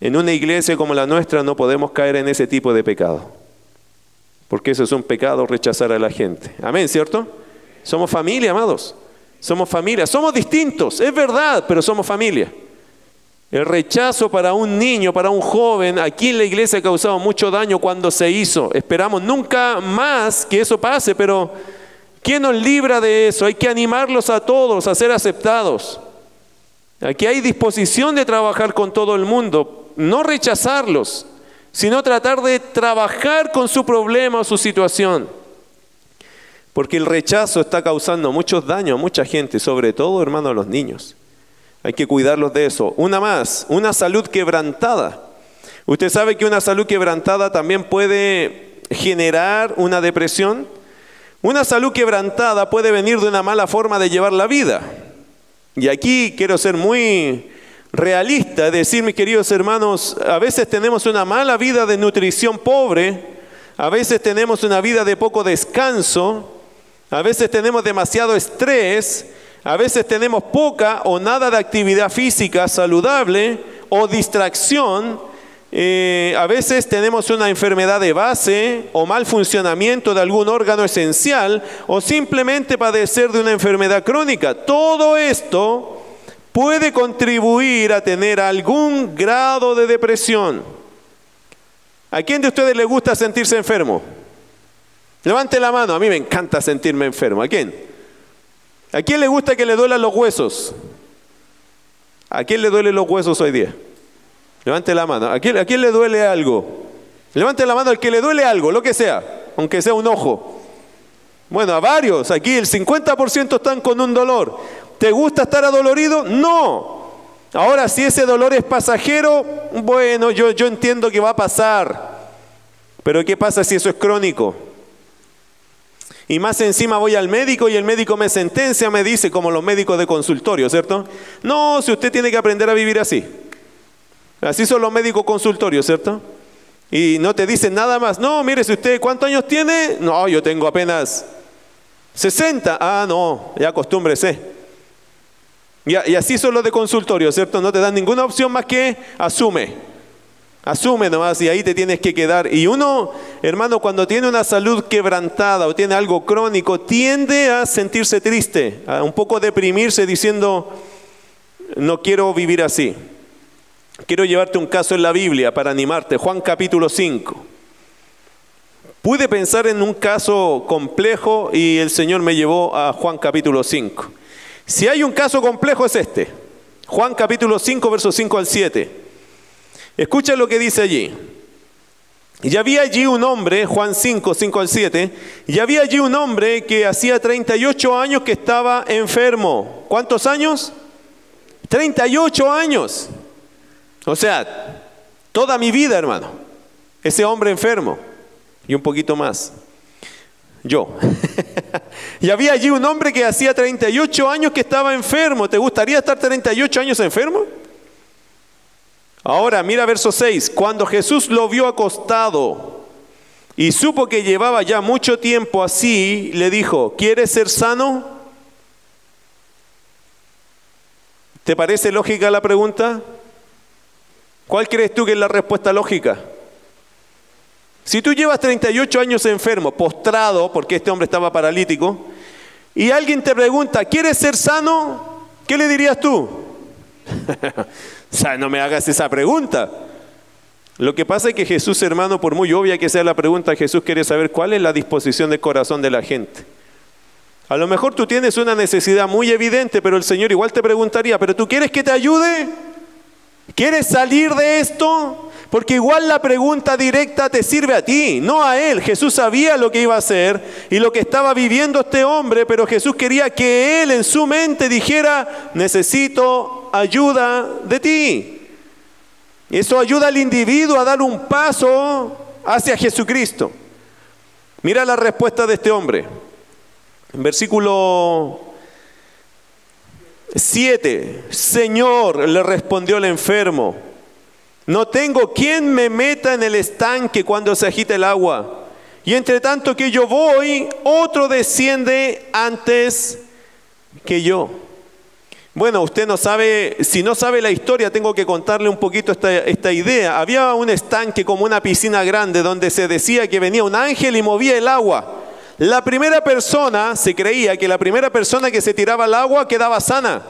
En una iglesia como la nuestra no podemos caer en ese tipo de pecado. Porque eso es un pecado rechazar a la gente. Amén, ¿cierto? Somos familia, amados. Somos familia. Somos distintos, es verdad, pero somos familia. El rechazo para un niño, para un joven, aquí en la iglesia ha causado mucho daño cuando se hizo. Esperamos nunca más que eso pase, pero, ¿Quién nos libra de eso? Hay que animarlos a todos a ser aceptados. Aquí hay disposición de trabajar con todo el mundo, no rechazarlos, sino tratar de trabajar con su problema o su situación. Porque el rechazo está causando muchos daños a mucha gente, sobre todo, hermano, a los niños. Hay que cuidarlos de eso. Una más, una salud quebrantada. Usted sabe que una salud quebrantada también puede generar una depresión. Una salud quebrantada puede venir de una mala forma de llevar la vida. Y aquí quiero ser muy realista, decir, mis queridos hermanos, a veces tenemos una mala vida de nutrición pobre, a veces tenemos una vida de poco descanso, a veces tenemos demasiado estrés, a veces tenemos poca o nada de actividad física saludable o distracción. Eh, a veces tenemos una enfermedad de base o mal funcionamiento de algún órgano esencial o simplemente padecer de una enfermedad crónica. Todo esto puede contribuir a tener algún grado de depresión. ¿A quién de ustedes le gusta sentirse enfermo? Levante la mano, a mí me encanta sentirme enfermo. ¿A quién? ¿A quién le gusta que le duelan los huesos? ¿A quién le duelen los huesos hoy día? Levante la mano. ¿A quién, ¿A quién le duele algo? Levante la mano al que le duele algo, lo que sea, aunque sea un ojo. Bueno, a varios. Aquí el 50% están con un dolor. ¿Te gusta estar adolorido? No. Ahora, si ese dolor es pasajero, bueno, yo, yo entiendo que va a pasar. Pero ¿qué pasa si eso es crónico? Y más encima voy al médico y el médico me sentencia, me dice, como los médicos de consultorio, ¿cierto? No, si usted tiene que aprender a vivir así. Así son los médicos consultorios, ¿cierto? Y no te dicen nada más. No, mire, si usted, ¿cuántos años tiene? No, yo tengo apenas 60. Ah, no, ya acostúmbrese. Y, así son los de consultorio, ¿cierto? No te dan ninguna opción más que asume. Asume nomás y ahí te tienes que quedar. Y uno, hermano, cuando tiene una salud quebrantada o tiene algo crónico, tiende a sentirse triste, a un poco deprimirse diciendo, no quiero vivir así. Quiero llevarte un caso en la Biblia para animarte. Juan capítulo 5. Pude pensar en un caso complejo y el Señor me llevó a Juan capítulo 5. Si hay un caso complejo es este. Juan capítulo 5, versos 5 al 7. Escucha lo que dice allí. Y había allí un hombre, Juan 5, 5 al 7, y había allí un hombre que hacía 38 años que estaba enfermo. ¿Cuántos años? 38 años. O sea, toda mi vida, hermano. Ese hombre enfermo. Y un poquito más. Yo. y había allí un hombre que hacía 38 años que estaba enfermo. ¿Te gustaría estar 38 años enfermo? Ahora mira verso 6, cuando Jesús lo vio acostado y supo que llevaba ya mucho tiempo así, le dijo, ¿quieres ser sano? ¿Te parece lógica la pregunta? ¿Cuál crees tú que es la respuesta lógica? Si tú llevas 38 años enfermo, postrado, porque este hombre estaba paralítico, y alguien te pregunta, ¿quieres ser sano? ¿Qué le dirías tú? O sea, no me hagas esa pregunta. Lo que pasa es que Jesús, hermano, por muy obvia que sea la pregunta, Jesús quiere saber cuál es la disposición del corazón de la gente. A lo mejor tú tienes una necesidad muy evidente, pero el Señor igual te preguntaría, ¿pero tú quieres que te ayude? ¿Quieres salir de esto? Porque igual la pregunta directa te sirve a ti, no a él. Jesús sabía lo que iba a hacer y lo que estaba viviendo este hombre, pero Jesús quería que él en su mente dijera, necesito ayuda de ti. Eso ayuda al individuo a dar un paso hacia Jesucristo. Mira la respuesta de este hombre. En versículo 7, Señor, le respondió el enfermo, no tengo quien me meta en el estanque cuando se agita el agua. Y entre tanto que yo voy, otro desciende antes que yo. Bueno, usted no sabe, si no sabe la historia, tengo que contarle un poquito esta, idea. Había un estanque como una piscina grande donde se decía que venía un ángel y movía el agua. La primera persona, se creía que la primera persona que se tiraba al agua quedaba sana,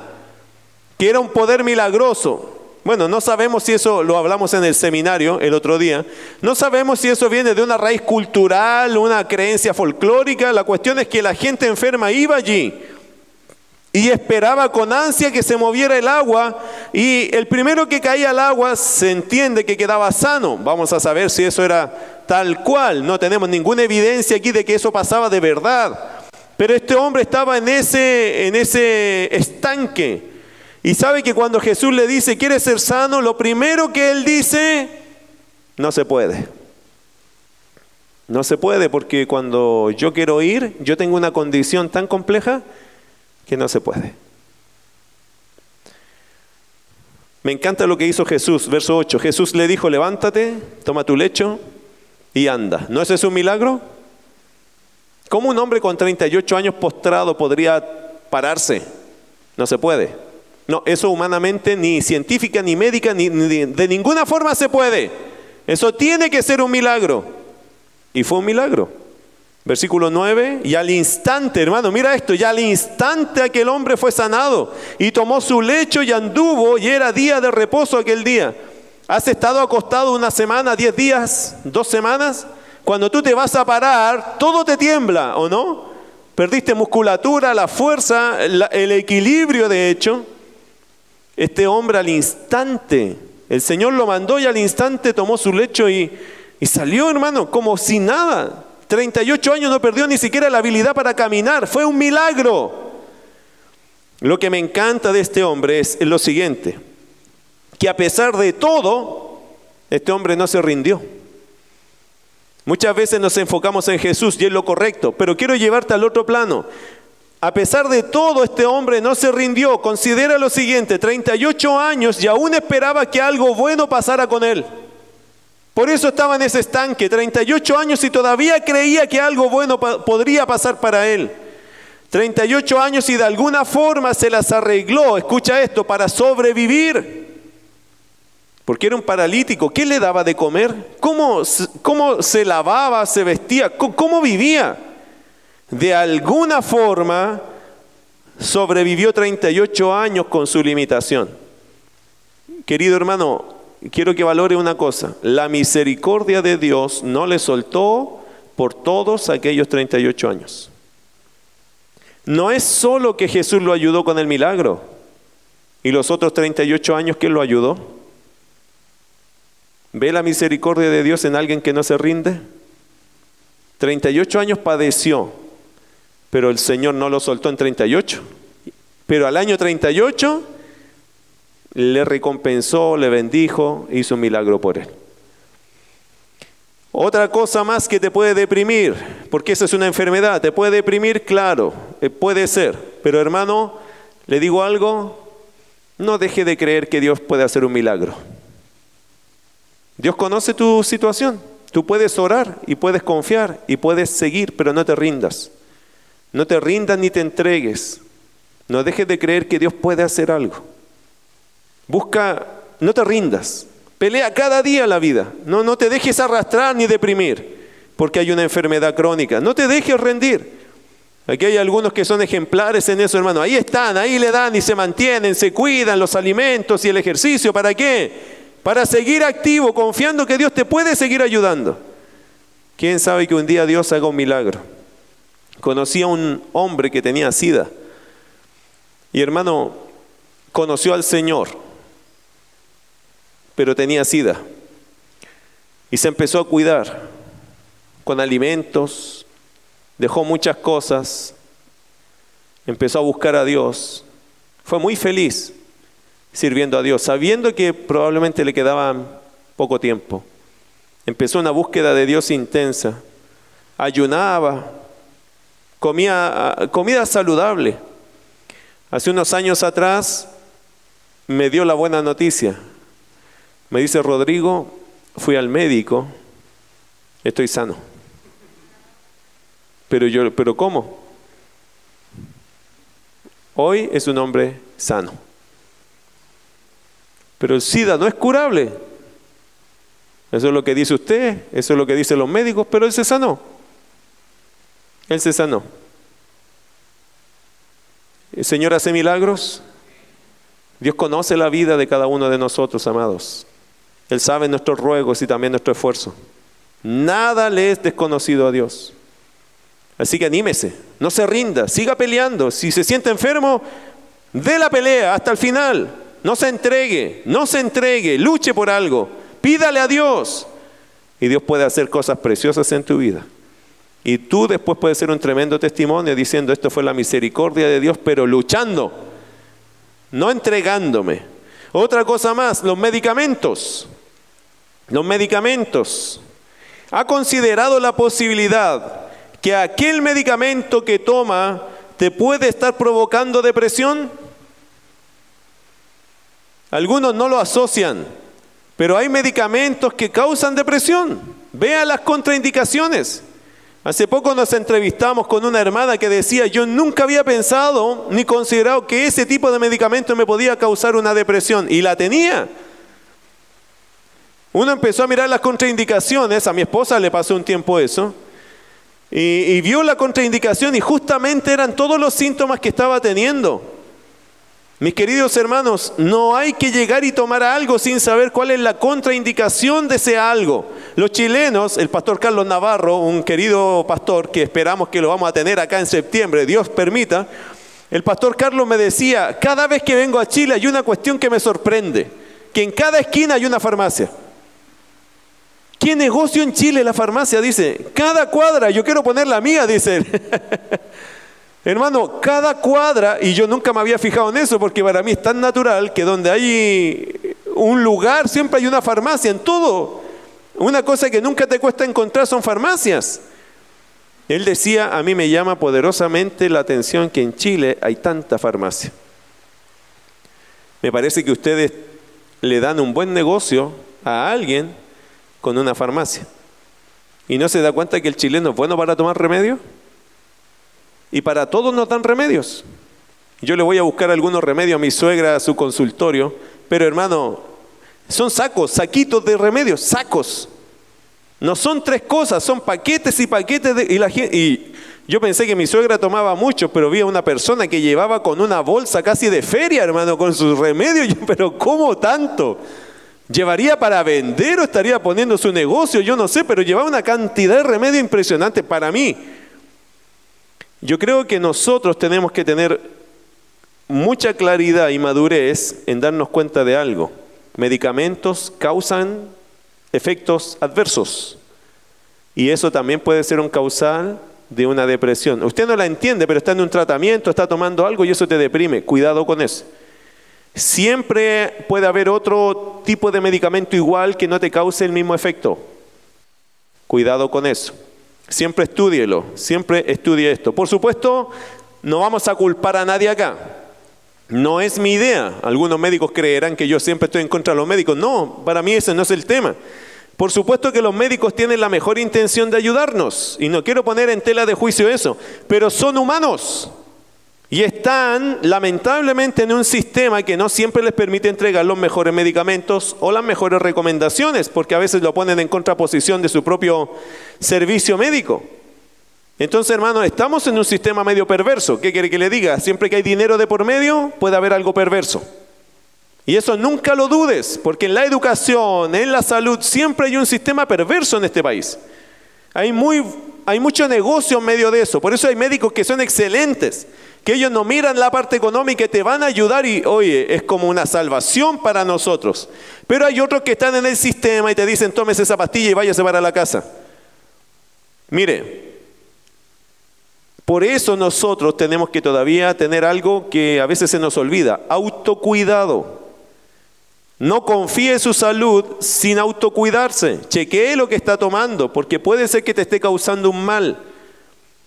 que era un poder milagroso. Bueno, no sabemos si eso lo hablamos en el seminario el otro día. No sabemos si eso viene de una raíz cultural, una creencia folclórica. La cuestión es que la gente enferma iba allí y esperaba con ansia que se moviera el agua y el primero que caía al agua se entiende que quedaba sano. Vamos a saber si eso era tal cual. No tenemos ninguna evidencia aquí de que eso pasaba de verdad. Pero este hombre estaba en ese, en ese estanque. Y sabe que cuando Jesús le dice, quiere ser sano? Lo primero que él dice, no se puede. No se puede porque cuando yo quiero ir, yo tengo una condición tan compleja que no se puede. Me encanta lo que hizo Jesús, verso 8. Jesús le dijo, levántate, toma tu lecho y anda. ¿No es eso un milagro? ¿Cómo un hombre con 38 años postrado podría pararse? No se puede. No, eso humanamente ni científica, ni médica, ni, de ninguna forma se puede. Eso tiene que ser un milagro. Y fue un milagro. Versículo 9, y al instante, hermano, mira esto, ya al instante aquel hombre fue sanado y tomó su lecho y anduvo y era día de reposo aquel día. ¿Has estado acostado una semana, diez días, dos semanas? Cuando tú te vas a parar, todo te tiembla, ¿o no? Perdiste musculatura, la fuerza, el equilibrio de hecho. Este hombre al instante, el Señor lo mandó y al instante tomó su lecho y, y salió, hermano, como si nada. 38 años no perdió ni siquiera la habilidad para caminar. Fue un milagro. Lo que me encanta de este hombre es lo siguiente, que a pesar de todo, este hombre no se rindió. Muchas veces nos enfocamos en Jesús y es lo correcto, pero quiero llevarte al otro plano. A pesar de todo, este hombre no se rindió. Considera lo siguiente, 38 años y aún esperaba que algo bueno pasara con él. Por eso estaba en ese estanque, 38 años y todavía creía que algo bueno podría pasar para él. 38 años y de alguna forma se las arregló, escucha esto, para sobrevivir. Porque era un paralítico, ¿qué le daba de comer? ¿Cómo, cómo se lavaba, se vestía? cómo vivía? de alguna forma sobrevivió 38 años con su limitación. Querido hermano, quiero que valore una cosa. La misericordia de Dios no le soltó por todos aquellos 38 años. No es solo que Jesús lo ayudó con el milagro y los otros 38 años que lo ayudó. ¿Ve la misericordia de Dios en alguien que no se rinde? 38 años padeció, pero el Señor no lo soltó en 38. Pero al año 38 le recompensó, le bendijo, hizo un milagro por él. Otra cosa más que te puede deprimir, porque esa es una enfermedad, te puede deprimir, claro, eh, puede ser, pero hermano, le digo algo, no deje de creer que Dios puede hacer un milagro. Dios conoce tu situación, tú puedes orar y puedes confiar y puedes seguir, pero no te rindas. No te rindas ni te entregues. No dejes de creer que Dios puede hacer algo. Busca, no te rindas. Pelea cada día la vida. No, no te dejes arrastrar ni deprimir, porque hay una enfermedad crónica. No te dejes rendir. Aquí hay algunos que son ejemplares en eso, hermano. Ahí están, ahí le dan y se mantienen, se cuidan los alimentos y el ejercicio. ¿Para qué? Para seguir activo, confiando que Dios te puede seguir ayudando. ¿Quién sabe que un día Dios haga un milagro? Conocí a un hombre que tenía sida. Y hermano, conoció al Señor, pero tenía sida. Y se empezó a cuidar con alimentos, dejó muchas cosas, empezó a buscar a Dios. Fue muy feliz sirviendo a Dios, sabiendo que probablemente le quedaba poco tiempo. Empezó una búsqueda de Dios intensa. Ayunaba, comía comida saludable. Hace unos años atrás me dio la buena noticia. Me dice, Rodrigo, fui al médico, estoy sano. Pero yo, pero ¿cómo? Hoy es un hombre sano. Pero el SIDA no es curable. Eso es lo que dice usted, eso es lo que dicen los médicos, pero él se sanó. Él se sanó. ¿El Señor hace milagros? Dios conoce la vida de cada uno de nosotros, amados. Él sabe nuestros ruegos y también nuestro esfuerzo. Nada le es desconocido a Dios. Así que anímese, no se rinda, siga peleando. Si se siente enfermo, dé la pelea hasta el final. No se entregue, no se entregue, luche por algo. Pídale a Dios. Y Dios puede hacer cosas preciosas en tu vida. Y tú después puedes ser un tremendo testimonio diciendo, esto fue la misericordia de Dios, pero luchando, no entregándome. Otra cosa más, los medicamentos. Los medicamentos. ¿Ha considerado la posibilidad que aquel medicamento que toma te puede estar provocando depresión? Algunos no lo asocian, pero hay medicamentos que causan depresión. Vea las contraindicaciones. Hace poco nos entrevistamos con una hermana que decía, yo nunca había pensado ni considerado que ese tipo de medicamento me podía causar una depresión. Y la tenía. Uno empezó a mirar las contraindicaciones, a mi esposa le pasó un tiempo eso, y, vio la contraindicación y justamente eran todos los síntomas que estaba teniendo. Mis queridos hermanos, no hay que llegar y tomar algo sin saber cuál es la contraindicación de ese algo. Los chilenos, el pastor Carlos Navarro, un querido pastor que esperamos que lo vamos a tener acá en septiembre, Dios permita, el pastor Carlos me decía, cada vez que vengo a Chile hay una cuestión que me sorprende, que en cada esquina hay una farmacia. ¿Qué negocio en Chile la farmacia? Dice, cada cuadra, yo quiero poner la mía, dice. Hermano, cada cuadra, y yo nunca me había fijado en eso, porque para mí es tan natural que donde hay un lugar siempre hay una farmacia, en todo. Una cosa que nunca te cuesta encontrar son farmacias. Él decía, a mí me llama poderosamente la atención que en Chile hay tanta farmacia. Me parece que ustedes le dan un buen negocio a alguien con una farmacia. ¿Y no se da cuenta que el chileno es bueno para tomar remedio? Y para todos nos dan remedios. Yo le voy a buscar algunos remedios a mi suegra a su consultorio, pero hermano, son sacos, saquitos de remedios, sacos. No son tres cosas, son paquetes y paquetes de... Y, la, y yo pensé que mi suegra tomaba mucho, pero vi a una persona que llevaba con una bolsa casi de feria, hermano, con sus remedios. pero ¿cómo tanto? ¿Llevaría para vender o estaría poniendo su negocio? Yo no sé, pero llevaba una cantidad de remedio impresionante para mí. Yo creo que nosotros tenemos que tener mucha claridad y madurez en darnos cuenta de algo. Medicamentos causan efectos adversos y eso también puede ser un causal de una depresión. Usted no la entiende, pero está en un tratamiento, está tomando algo y eso te deprime. Cuidado con eso. Siempre puede haber otro tipo de medicamento igual que no te cause el mismo efecto. Cuidado con eso. Siempre estúdielo, siempre estudie esto. Por supuesto, no vamos a culpar a nadie acá. No es mi idea. Algunos médicos creerán que yo siempre estoy en contra de los médicos. No, para mí ese no es el tema. Por supuesto que los médicos tienen la mejor intención de ayudarnos y no quiero poner en tela de juicio eso, pero son humanos. Y están lamentablemente en un sistema que no siempre les permite entregar los mejores medicamentos o las mejores recomendaciones, porque a veces lo ponen en contraposición de su propio servicio médico. Entonces, hermanos, estamos en un sistema medio perverso. ¿Qué quiere que le diga? Siempre que hay dinero de por medio, puede haber algo perverso. Y eso nunca lo dudes, porque en la educación, en la salud, siempre hay un sistema perverso en este país. Hay, muy, hay mucho negocio en medio de eso. Por eso hay médicos que son excelentes, que ellos no miran la parte económica y te van a ayudar y, oye, es como una salvación para nosotros. Pero hay otros que están en el sistema y te dicen, tómese esa pastilla y váyase para la casa. Mire, por eso nosotros tenemos que todavía tener algo que a veces se nos olvida, autocuidado. No confíe en su salud sin autocuidarse. Chequee lo que está tomando, porque puede ser que te esté causando un mal.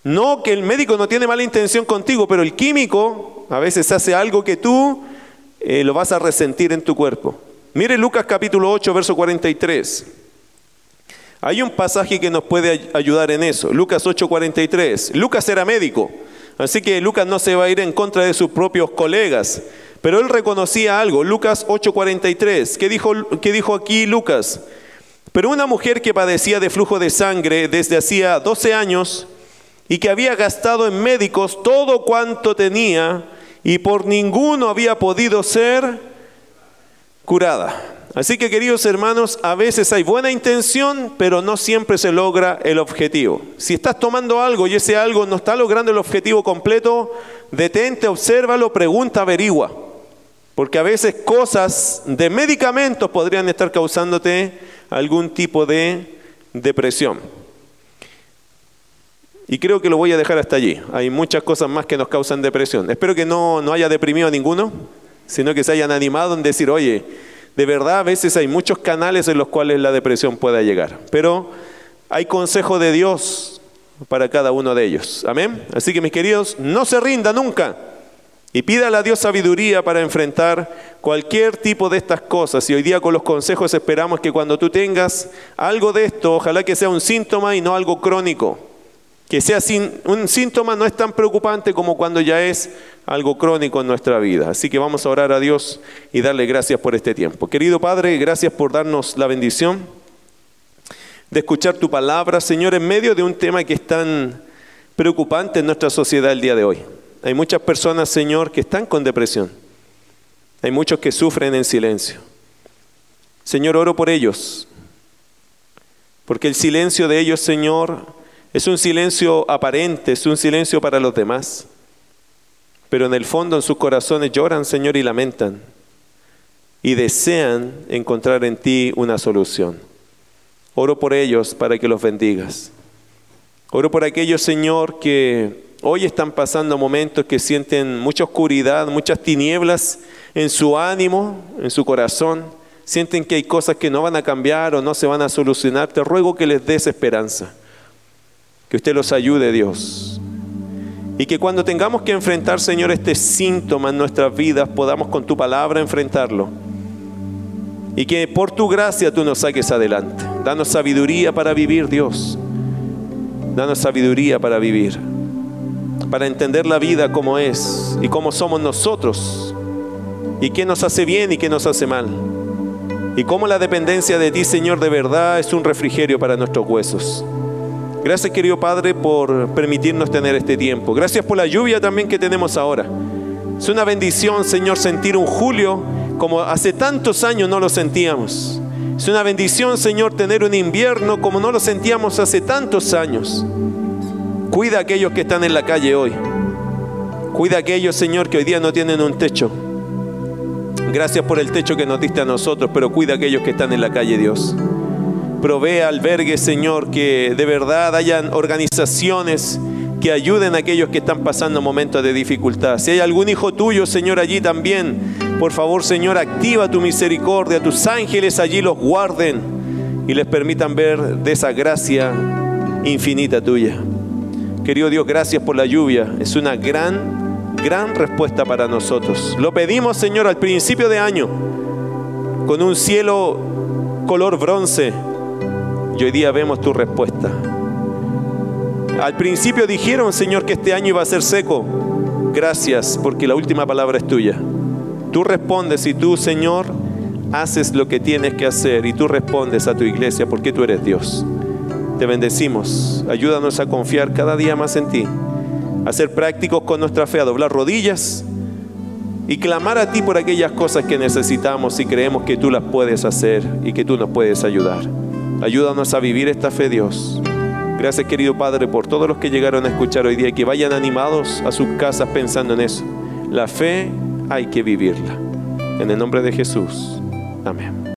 No que el médico no tiene mala intención contigo, pero el químico a veces hace algo que tú eh, lo vas a resentir en tu cuerpo. Mire Lucas capítulo 8, verso 43. Hay un pasaje que nos puede ayudar en eso. Lucas 8, 43. Lucas era médico, así que Lucas no se va a ir en contra de sus propios colegas. Pero él reconocía algo. Lucas 8:43. ¿Qué dijo, ¿Qué dijo aquí Lucas? Pero una mujer que padecía de flujo de sangre desde hacía 12 años y que había gastado en médicos todo cuanto tenía y por ninguno había podido ser curada. Así que queridos hermanos, a veces hay buena intención, pero no siempre se logra el objetivo. Si estás tomando algo y ese algo no está logrando el objetivo completo, detente, obsérvalo, pregunta, averigua. Porque a veces cosas de medicamentos podrían estar causándote algún tipo de depresión. Y creo que lo voy a dejar hasta allí. Hay muchas cosas más que nos causan depresión. Espero que no, no haya deprimido a ninguno, sino que se hayan animado en decir, oye, de verdad a veces hay muchos canales en los cuales la depresión pueda llegar. Pero hay consejo de Dios para cada uno de ellos. Amén. Así que mis queridos, no se rinda nunca. Y pídale a Dios sabiduría para enfrentar cualquier tipo de estas cosas. Y hoy día con los consejos esperamos que cuando tú tengas algo de esto, ojalá que sea un síntoma y no algo crónico. Que sea un síntoma no es tan preocupante como cuando ya es algo crónico en nuestra vida. Así que vamos a orar a Dios y darle gracias por este tiempo. Querido Padre, gracias por darnos la bendición de escuchar tu palabra, Señor, en medio de un tema que es tan preocupante en nuestra sociedad el día de hoy. Hay muchas personas, Señor, que están con depresión. Hay muchos que sufren en silencio. Señor, oro por ellos, porque el silencio de ellos, Señor, es un silencio aparente, es un silencio para los demás. Pero en el fondo, en sus corazones lloran, Señor, y lamentan. Y desean encontrar en ti una solución. Oro por ellos para que los bendigas. Oro por aquellos, Señor, que hoy están pasando momentos que sienten mucha oscuridad, muchas tinieblas en su ánimo, en su corazón. Sienten que hay cosas que no van a cambiar o no se van a solucionar. Te ruego que les des esperanza. Que usted los ayude, Dios. Y que cuando tengamos que enfrentar, Señor, este síntoma en nuestras vidas, podamos con tu palabra enfrentarlo. Y que por tu gracia tú nos saques adelante. Danos sabiduría para vivir, Dios. Danos sabiduría para vivir. Para entender la vida como es y cómo somos nosotros. Y qué nos hace bien y qué nos hace mal. Y cómo la dependencia de ti, Señor, de verdad es un refrigerio para nuestros huesos. Gracias querido Padre por permitirnos tener este tiempo. Gracias por la lluvia también que tenemos ahora. Es una bendición, Señor, sentir un julio como hace tantos años no lo sentíamos. Es una bendición, Señor, tener un invierno como no lo sentíamos hace tantos años. Cuida a aquellos que están en la calle hoy. Cuida a aquellos, Señor, que hoy día no tienen un techo. Gracias por el techo que nos diste a nosotros, pero cuida a aquellos que están en la calle, Dios. Provee albergues, Señor, que de verdad hayan organizaciones que ayuden a aquellos que están pasando momentos de dificultad. Si hay algún hijo tuyo, Señor, allí también, por favor, Señor, activa tu misericordia, tus ángeles allí los guarden y les permitan ver de esa gracia infinita tuya. Querido Dios, gracias por la lluvia. Es una gran, gran respuesta para nosotros. Lo pedimos, Señor, al principio de año, con un cielo color bronce, y hoy día vemos tu respuesta. Al principio dijeron, Señor, que este año iba a ser seco. Gracias, porque la última palabra es tuya. Tú respondes y tú, Señor, haces lo que tienes que hacer y tú respondes a tu iglesia porque tú eres Dios. Te bendecimos. Ayúdanos a confiar cada día más en ti. A ser prácticos con nuestra fe, a doblar rodillas y clamar a ti por aquellas cosas que necesitamos y creemos que tú las puedes hacer y que tú nos puedes ayudar. Ayúdanos a vivir esta fe, Dios. Gracias, querido Padre, por todos los que llegaron a escuchar hoy día y que vayan animados a sus casas pensando en eso. La fe hay que vivirla. En el nombre de Jesús. Amén.